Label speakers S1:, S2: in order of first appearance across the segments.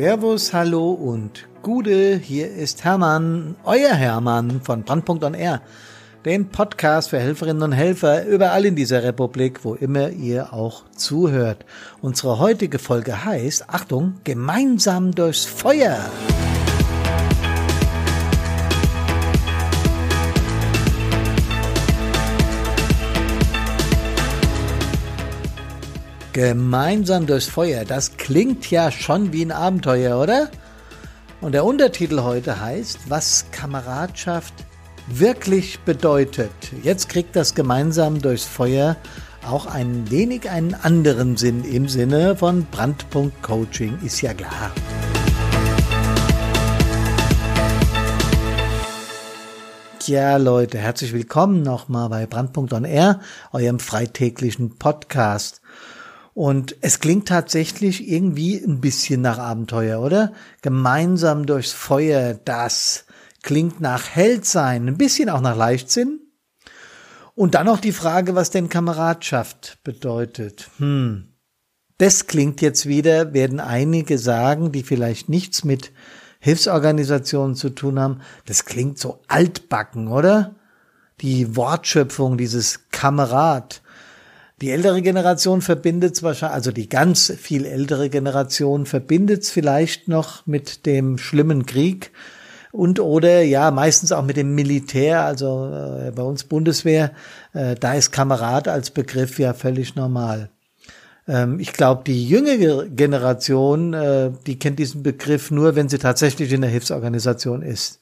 S1: Servus, hallo und Gude, hier ist Hermann, euer Hermann von Brandpunkt on Air, dem Podcast für Helferinnen und Helfer überall in dieser Republik, wo immer ihr auch zuhört. Unsere heutige Folge heißt, Achtung, gemeinsam durchs Feuer. Gemeinsam durchs Feuer, das klingt ja schon wie ein Abenteuer, oder? Und der Untertitel heute heißt, was Kameradschaft wirklich bedeutet. Jetzt kriegt das gemeinsam durchs Feuer auch ein wenig einen anderen Sinn im Sinne von Brandpunkt Coaching, ist ja klar. Ja, Leute, herzlich willkommen nochmal bei Brandpunkt on Air, eurem freitäglichen Podcast. Und es klingt tatsächlich irgendwie ein bisschen nach Abenteuer, oder? Gemeinsam durchs Feuer, das klingt nach Held sein, ein bisschen auch nach Leichtsinn. Und dann noch die Frage, was denn Kameradschaft bedeutet. Hm. Das klingt jetzt wieder, werden einige sagen, die vielleicht nichts mit Hilfsorganisationen zu tun haben. Das klingt so altbacken, oder? Die Wortschöpfung, dieses Kamerad. Die ältere Generation verbindet es wahrscheinlich, also die ganz viel ältere Generation verbindet es vielleicht noch mit dem schlimmen Krieg und oder ja meistens auch mit dem Militär, also äh, bei uns Bundeswehr, äh, da ist Kamerad als Begriff ja völlig normal. Ähm, ich glaube, die jüngere Generation, äh, die kennt diesen Begriff nur, wenn sie tatsächlich in der Hilfsorganisation ist.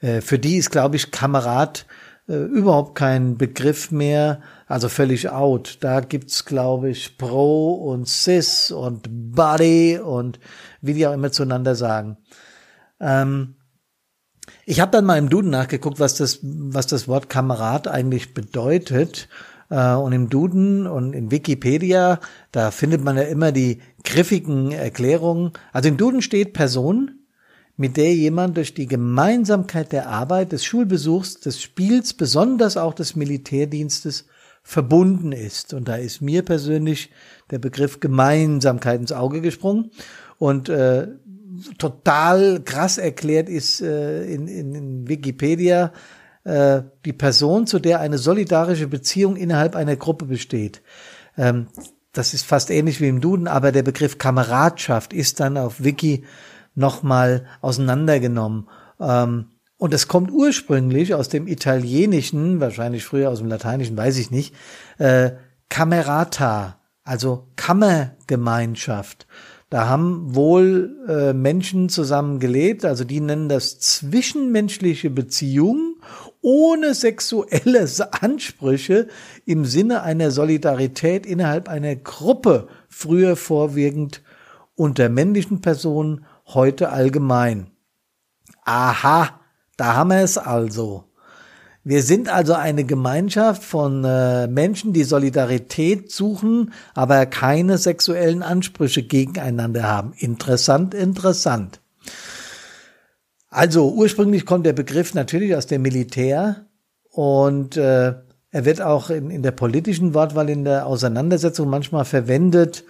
S1: Äh, für die ist, glaube ich, Kamerad äh, überhaupt kein Begriff mehr, also völlig out. Da gibt's, glaube ich, Pro und Cis und Buddy und wie die auch immer zueinander sagen. Ähm, ich habe dann mal im Duden nachgeguckt, was das, was das Wort Kamerad eigentlich bedeutet. Äh, und im Duden und in Wikipedia, da findet man ja immer die griffigen Erklärungen. Also im Duden steht Person, mit der jemand durch die Gemeinsamkeit der Arbeit, des Schulbesuchs, des Spiels, besonders auch des Militärdienstes verbunden ist. Und da ist mir persönlich der Begriff Gemeinsamkeit ins Auge gesprungen. Und äh, total krass erklärt ist äh, in, in, in Wikipedia äh, die Person, zu der eine solidarische Beziehung innerhalb einer Gruppe besteht. Ähm, das ist fast ähnlich wie im Duden, aber der Begriff Kameradschaft ist dann auf Wiki nochmal auseinandergenommen. Ähm, und es kommt ursprünglich aus dem Italienischen, wahrscheinlich früher aus dem Lateinischen, weiß ich nicht, äh, Camerata, also Kammergemeinschaft. Da haben wohl äh, Menschen zusammen gelebt, also die nennen das zwischenmenschliche Beziehungen ohne sexuelle Ansprüche im Sinne einer Solidarität innerhalb einer Gruppe, früher vorwiegend unter männlichen Personen, heute allgemein. Aha, da haben wir es also. Wir sind also eine Gemeinschaft von äh, Menschen, die Solidarität suchen, aber keine sexuellen Ansprüche gegeneinander haben. Interessant, interessant. Also ursprünglich kommt der Begriff natürlich aus dem Militär und äh, er wird auch in, in der politischen Wortwahl in der Auseinandersetzung manchmal verwendet.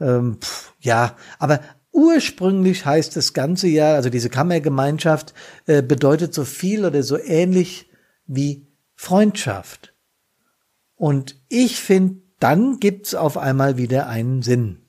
S1: Ähm, pff, ja, aber Ursprünglich heißt das ganze ja, also diese Kammergemeinschaft äh, bedeutet so viel oder so ähnlich wie Freundschaft. Und ich finde, dann gibt's auf einmal wieder einen Sinn.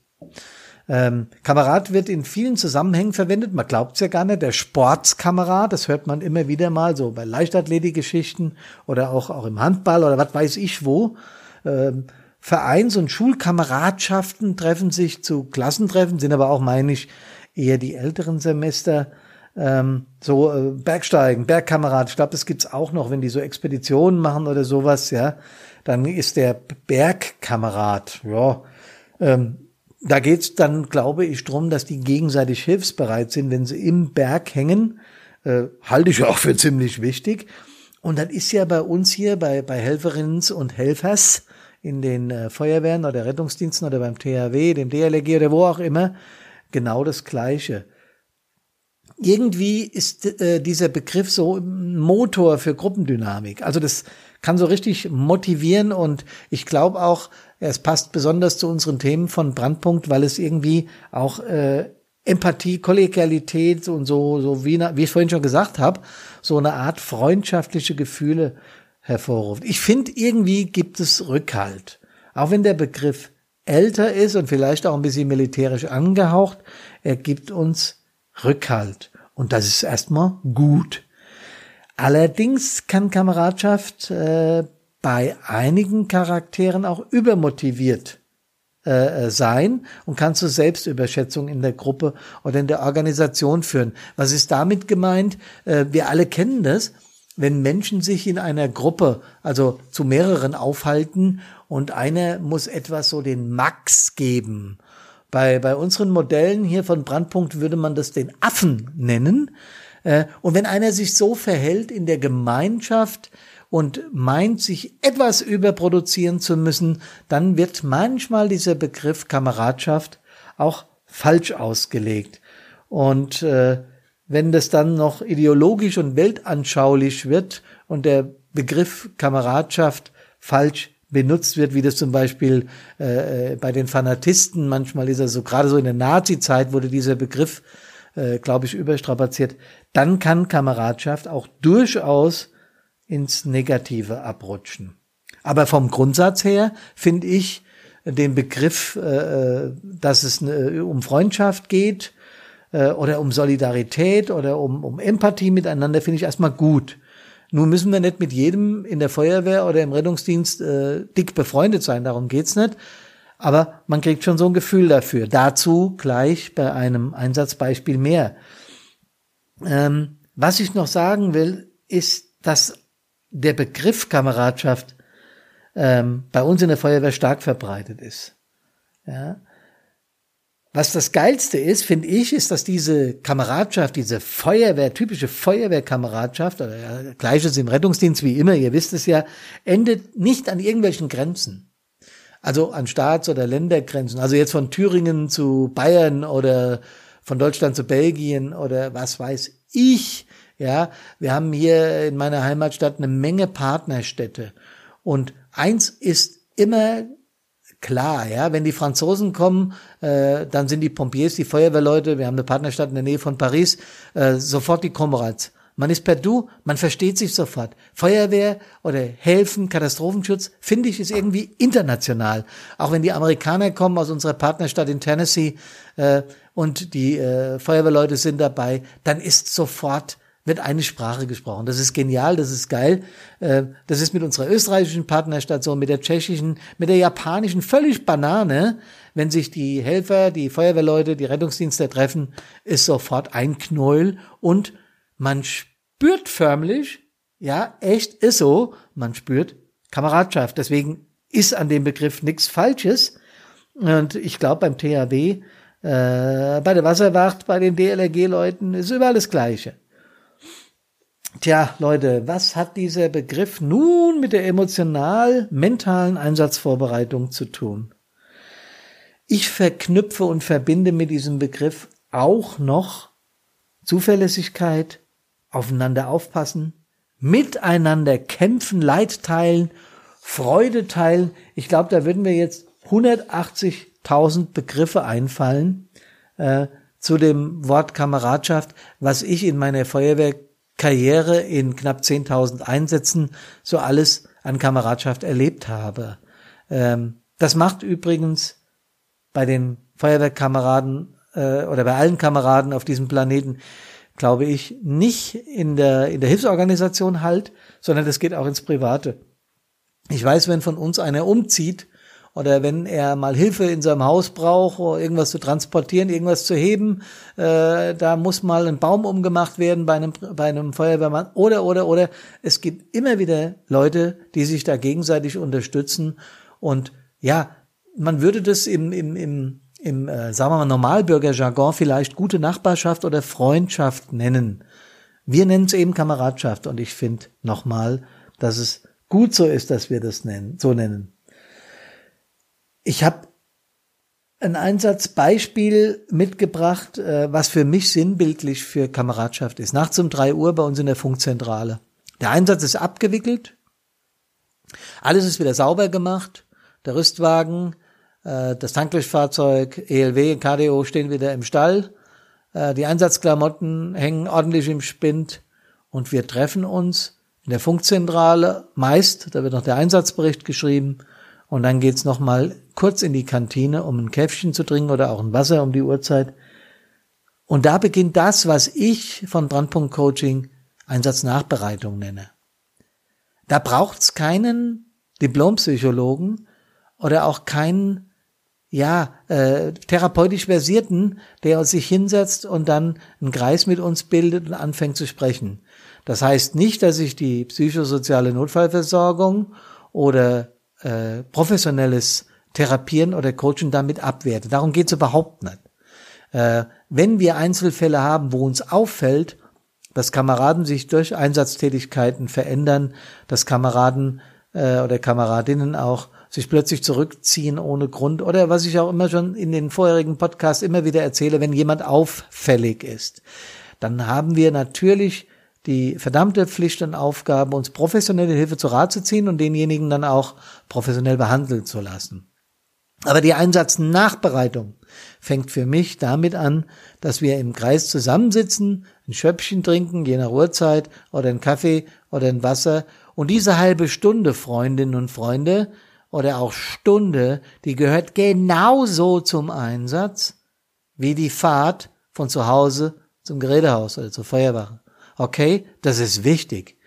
S1: Ähm, Kamerad wird in vielen Zusammenhängen verwendet, man glaubt's ja gar nicht, der Sportskamerad, das hört man immer wieder mal, so bei Leichtathletikgeschichten oder auch, auch im Handball oder was weiß ich wo. Ähm, Vereins- und Schulkameradschaften treffen sich zu Klassentreffen, sind aber auch, meine ich, eher die älteren Semester. Ähm, so äh, Bergsteigen, Bergkamerad, ich glaube, das gibt's auch noch, wenn die so Expeditionen machen oder sowas, ja. Dann ist der Bergkamerad, ja. Ähm, da geht's dann, glaube ich, drum, dass die gegenseitig hilfsbereit sind, wenn sie im Berg hängen. Äh, halte ich auch für ziemlich wichtig. Und dann ist ja bei uns hier, bei, bei Helferinnen und Helfers, in den äh, Feuerwehren oder Rettungsdiensten oder beim THW, dem DLRG oder wo auch immer, genau das Gleiche. Irgendwie ist äh, dieser Begriff so ein Motor für Gruppendynamik. Also das kann so richtig motivieren und ich glaube auch, es passt besonders zu unseren Themen von Brandpunkt, weil es irgendwie auch äh, Empathie, Kollegialität und so, so wie, wie ich vorhin schon gesagt habe, so eine Art freundschaftliche Gefühle hervorruft. Ich finde, irgendwie gibt es Rückhalt. Auch wenn der Begriff älter ist und vielleicht auch ein bisschen militärisch angehaucht, er gibt uns Rückhalt. Und das ist erstmal gut. Allerdings kann Kameradschaft äh, bei einigen Charakteren auch übermotiviert äh, äh, sein und kann zu Selbstüberschätzung in der Gruppe oder in der Organisation führen. Was ist damit gemeint? Äh, wir alle kennen das, wenn Menschen sich in einer Gruppe, also zu mehreren aufhalten und einer muss etwas so den Max geben. Bei, bei unseren Modellen hier von Brandpunkt würde man das den Affen nennen. Äh, und wenn einer sich so verhält in der Gemeinschaft, und meint, sich etwas überproduzieren zu müssen, dann wird manchmal dieser Begriff Kameradschaft auch falsch ausgelegt. Und äh, wenn das dann noch ideologisch und weltanschaulich wird und der Begriff Kameradschaft falsch benutzt wird, wie das zum Beispiel äh, äh bei den Fanatisten manchmal ist, also gerade so in der Nazi-Zeit wurde dieser Begriff, äh, glaube ich, überstrapaziert, dann kann Kameradschaft auch durchaus ins Negative abrutschen. Aber vom Grundsatz her finde ich den Begriff, äh, dass es äh, um Freundschaft geht äh, oder um Solidarität oder um, um Empathie miteinander, finde ich erstmal gut. Nun müssen wir nicht mit jedem in der Feuerwehr oder im Rettungsdienst äh, dick befreundet sein, darum geht's nicht. Aber man kriegt schon so ein Gefühl dafür. Dazu gleich bei einem Einsatzbeispiel mehr. Ähm, was ich noch sagen will, ist, dass der Begriff Kameradschaft ähm, bei uns in der Feuerwehr stark verbreitet ist. Ja. Was das Geilste ist, finde ich, ist, dass diese Kameradschaft, diese Feuerwehr, typische Feuerwehrkameradschaft, oder ja, gleiches im Rettungsdienst wie immer, ihr wisst es ja, endet nicht an irgendwelchen Grenzen. Also an Staats- oder Ländergrenzen. Also jetzt von Thüringen zu Bayern oder von Deutschland zu Belgien oder was weiß ich. Ja, wir haben hier in meiner Heimatstadt eine Menge Partnerstädte. Und eins ist immer klar, ja, wenn die Franzosen kommen, äh, dann sind die Pompiers, die Feuerwehrleute, wir haben eine Partnerstadt in der Nähe von Paris, äh, sofort die Komrats. Man ist per Du, man versteht sich sofort. Feuerwehr oder Helfen, Katastrophenschutz, finde ich, ist irgendwie international. Auch wenn die Amerikaner kommen aus unserer Partnerstadt in Tennessee äh, und die äh, Feuerwehrleute sind dabei, dann ist sofort wird eine Sprache gesprochen. Das ist genial, das ist geil. Äh, das ist mit unserer österreichischen Partnerstation, mit der tschechischen, mit der japanischen völlig Banane. Wenn sich die Helfer, die Feuerwehrleute, die Rettungsdienste treffen, ist sofort ein Knäuel und man spürt förmlich, ja, echt ist so, man spürt Kameradschaft. Deswegen ist an dem Begriff nichts Falsches. Und ich glaube, beim THW, äh, bei der Wasserwacht, bei den DLRG-Leuten ist überall das Gleiche. Tja, Leute, was hat dieser Begriff nun mit der emotional-mentalen Einsatzvorbereitung zu tun? Ich verknüpfe und verbinde mit diesem Begriff auch noch Zuverlässigkeit, aufeinander aufpassen, miteinander kämpfen, Leid teilen, Freude teilen. Ich glaube, da würden wir jetzt 180.000 Begriffe einfallen äh, zu dem Wort Kameradschaft, was ich in meiner Feuerwehr Karriere in knapp 10.000 Einsätzen so alles an Kameradschaft erlebt habe. Ähm, das macht übrigens bei den Feuerwehrkameraden äh, oder bei allen Kameraden auf diesem Planeten, glaube ich, nicht in der, in der Hilfsorganisation halt, sondern das geht auch ins Private. Ich weiß, wenn von uns einer umzieht, oder wenn er mal Hilfe in seinem Haus braucht, irgendwas zu transportieren, irgendwas zu heben, äh, da muss mal ein Baum umgemacht werden bei einem, bei einem Feuerwehrmann oder, oder, oder. Es gibt immer wieder Leute, die sich da gegenseitig unterstützen und ja, man würde das im, im, im, im äh, sagen wir mal, Normalbürgerjargon vielleicht gute Nachbarschaft oder Freundschaft nennen. Wir nennen es eben Kameradschaft und ich finde nochmal, dass es gut so ist, dass wir das nennen, so nennen. Ich habe ein Einsatzbeispiel mitgebracht, äh, was für mich sinnbildlich für Kameradschaft ist. Nachts um drei Uhr bei uns in der Funkzentrale. Der Einsatz ist abgewickelt. Alles ist wieder sauber gemacht. Der Rüstwagen, äh, das Tanklöschfahrzeug, ELW, KDO stehen wieder im Stall. äh, die Einsatzklamotten hängen ordentlich im Spind und wir treffen uns in der Funkzentrale meist, da wird noch der Einsatzbericht geschrieben und dann geht's noch mal kurz in die Kantine, um ein Käffchen zu trinken oder auch ein Wasser um die Uhrzeit. Und da beginnt das, was ich von Brandpunkt Coaching Einsatznachbereitung nenne. Da braucht's keinen Diplompsychologen oder auch keinen ja, äh, therapeutisch versierten, der sich hinsetzt und dann einen Kreis mit uns bildet und anfängt zu sprechen. Das heißt nicht, dass ich die psychosoziale Notfallversorgung oder äh, professionelles Therapieren oder Coaching damit abwerte. Darum geht's überhaupt nicht. Äh, wenn wir Einzelfälle haben, wo uns auffällt, dass Kameraden sich durch Einsatztätigkeiten verändern, dass Kameraden äh, oder Kameradinnen auch sich plötzlich zurückziehen ohne Grund oder was ich auch immer schon in den vorherigen Podcasts immer wieder erzähle, wenn jemand auffällig ist, dann haben wir natürlich die verdammte Pflicht und Aufgabe, uns professionelle Hilfe zu Rat zu ziehen und denjenigen dann auch professionell behandeln zu lassen. Aber die Einsatznachbereitung fängt für mich damit an, dass wir im Kreis zusammensitzen, ein Schöppchen trinken, je nach Uhrzeit, oder einen Kaffee oder ein Wasser. Und diese halbe Stunde, Freundinnen und Freunde, oder auch Stunde, die gehört genauso zum Einsatz wie die Fahrt von zu Hause zum Gerätehaus oder zur Feuerwache. Okay, das ist wichtig.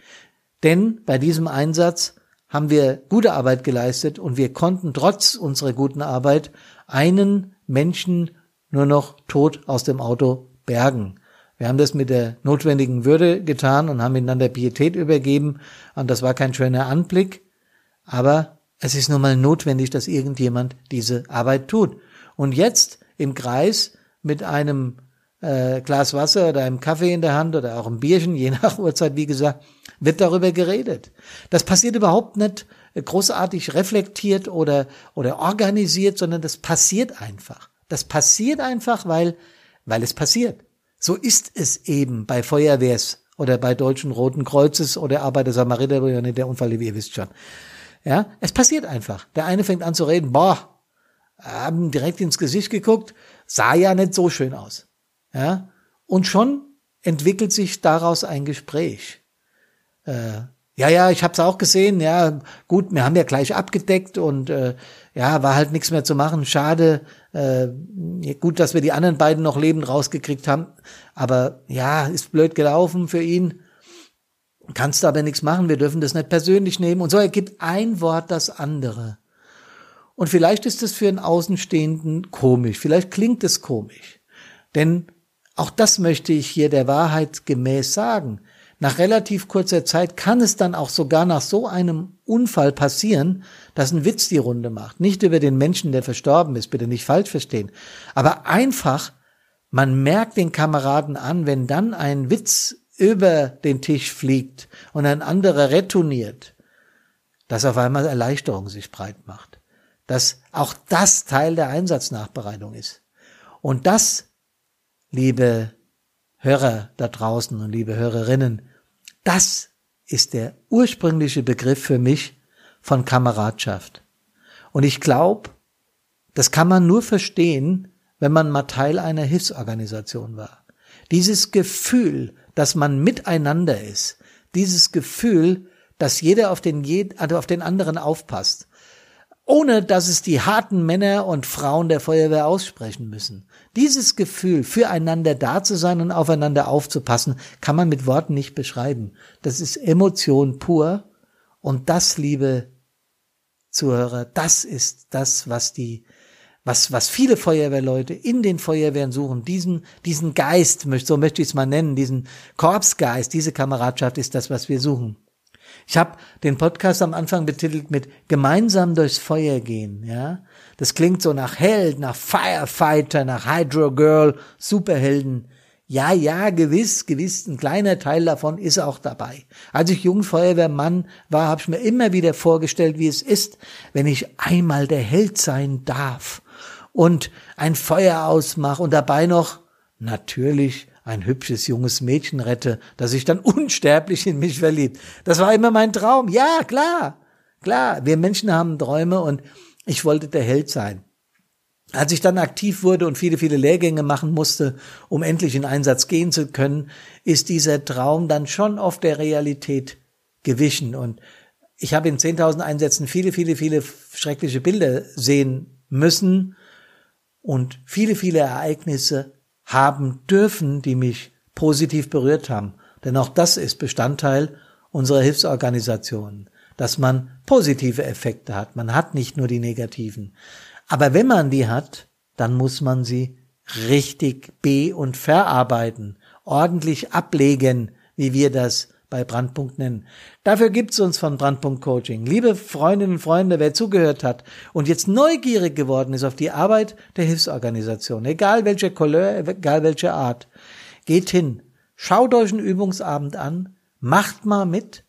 S1: Denn bei diesem Einsatz haben wir gute Arbeit geleistet und wir konnten trotz unserer guten Arbeit einen Menschen nur noch tot aus dem Auto bergen. Wir haben das mit der notwendigen Würde getan und haben ihn dann der Pietät übergeben. Und das war kein schöner Anblick. Aber es ist nun mal notwendig, dass irgendjemand diese Arbeit tut. Und jetzt im Kreis mit einem äh, Glas Wasser oder einem Kaffee in der Hand oder auch ein Bierchen, je nach Uhrzeit, wie gesagt, wird darüber geredet. Das passiert überhaupt nicht großartig reflektiert oder, oder organisiert, sondern das passiert einfach. Das passiert einfach, weil, weil es passiert. So ist es eben bei Feuerwehrs oder bei Deutschen Roten Kreuzes oder Arbeiter Samariter, der Unfall, wie ihr wisst schon. Ja, es passiert einfach. Der eine fängt an zu reden, boah, haben direkt ins Gesicht geguckt, sah ja nicht so schön aus. Ja, und schon entwickelt sich daraus ein Gespräch. Äh, ja, ja, ich habe es auch gesehen. Ja, gut, wir haben ja gleich abgedeckt und äh, ja, war halt nichts mehr zu machen. Schade. Äh, gut, dass wir die anderen beiden noch lebend rausgekriegt haben. Aber ja, ist blöd gelaufen für ihn. Kannst aber nichts machen, wir dürfen das nicht persönlich nehmen. Und so ergibt ein Wort das andere. Und vielleicht ist es für einen Außenstehenden komisch, vielleicht klingt es komisch. Denn auch das möchte ich hier der Wahrheit gemäß sagen. Nach relativ kurzer Zeit kann es dann auch sogar nach so einem Unfall passieren, dass ein Witz die Runde macht. Nicht über den Menschen, der verstorben ist, bitte nicht falsch verstehen. Aber einfach, man merkt den Kameraden an, wenn dann ein Witz über den Tisch fliegt und ein anderer retourniert, dass auf einmal Erleichterung sich breit macht. Dass auch das Teil der Einsatznachbereitung ist. Und das, liebe Hörer da draußen und liebe Hörerinnen, das ist der ursprüngliche Begriff für mich von Kameradschaft. Und ich glaube, das kann man nur verstehen, wenn man mal Teil einer Hilfsorganisation war. Dieses Gefühl, dass man miteinander ist. Dieses Gefühl, dass jeder auf den, also auf den anderen aufpasst. Ohne dass es die harten Männer und Frauen der Feuerwehr aussprechen müssen. Dieses Gefühl, füreinander da zu sein und aufeinander aufzupassen, kann man mit Worten nicht beschreiben. Das ist Emotion pur. Und das, liebe Zuhörer, das ist das, was die was, was viele Feuerwehrleute in den Feuerwehren suchen, diesen, diesen Geist, so möchte ich es mal nennen, diesen Korpsgeist, diese Kameradschaft ist das, was wir suchen. Ich habe den Podcast am Anfang betitelt mit gemeinsam durchs Feuer gehen, ja. Das klingt so nach Held, nach Firefighter, nach Hydro Girl, Superhelden. Ja, ja, gewiss, gewiss, ein kleiner Teil davon ist auch dabei. Als ich Jungfeuerwehrmann war, habe ich mir immer wieder vorgestellt, wie es ist, wenn ich einmal der Held sein darf und ein Feuer ausmache und dabei noch natürlich ein hübsches junges Mädchen rette, das sich dann unsterblich in mich verliebt. Das war immer mein Traum. Ja, klar, klar. Wir Menschen haben Träume und ich wollte der Held sein. Als ich dann aktiv wurde und viele, viele Lehrgänge machen musste, um endlich in Einsatz gehen zu können, ist dieser Traum dann schon oft der Realität gewichen. Und ich habe in 10.000 Einsätzen viele, viele, viele schreckliche Bilder sehen müssen und viele, viele Ereignisse haben dürfen, die mich positiv berührt haben. Denn auch das ist Bestandteil unserer Hilfsorganisation, dass man positive Effekte hat. Man hat nicht nur die negativen. Aber wenn man die hat, dann muss man sie richtig be- und verarbeiten, ordentlich ablegen, wie wir das bei Brandpunkt nennen. Dafür gibt's uns von Brandpunkt Coaching. Liebe Freundinnen und Freunde, wer zugehört hat und jetzt neugierig geworden ist auf die Arbeit der Hilfsorganisation, egal welche Couleur, egal welche Art, geht hin, schaut euch einen Übungsabend an, macht mal mit.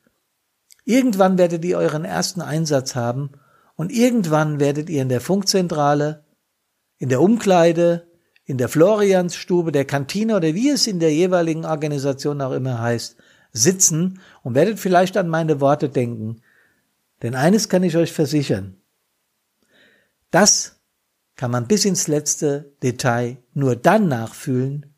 S1: Irgendwann werdet ihr euren ersten Einsatz haben und irgendwann werdet ihr in der Funkzentrale, in der Umkleide, in der Floriansstube, der Kantine oder wie es in der jeweiligen Organisation auch immer heißt, sitzen und werdet vielleicht an meine Worte denken. Denn eines kann ich euch versichern. Das kann man bis ins letzte Detail nur dann nachfühlen,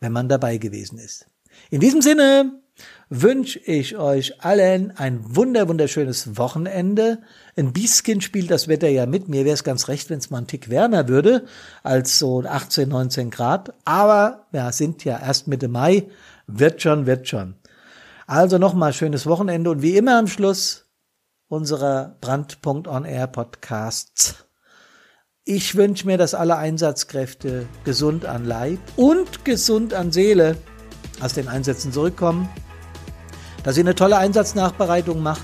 S1: wenn man dabei gewesen ist. In diesem Sinne, wünsche ich euch allen ein wunder wunderschönes Wochenende. Ein bisschen spielt das Wetter ja mit. Mir wäre es ganz recht, wenn es mal ein Tick wärmer würde als so 18, 19 Grad. Aber ja, sind ja erst Mitte Mai. Wird schon, wird schon. Also nochmal schönes Wochenende und wie immer am Schluss unserer Brandpunkt on Air Podcasts. Ich wünsche mir, dass alle Einsatzkräfte gesund an Leib und gesund an Seele aus den Einsätzen zurückkommen dass ihr eine tolle Einsatznachbereitung macht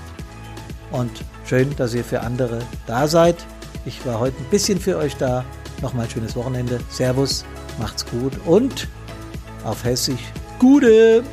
S1: und schön, dass ihr für andere da seid. Ich war heute ein bisschen für euch da. Nochmal schönes Wochenende. Servus, macht's gut und auf Hessisch Gude!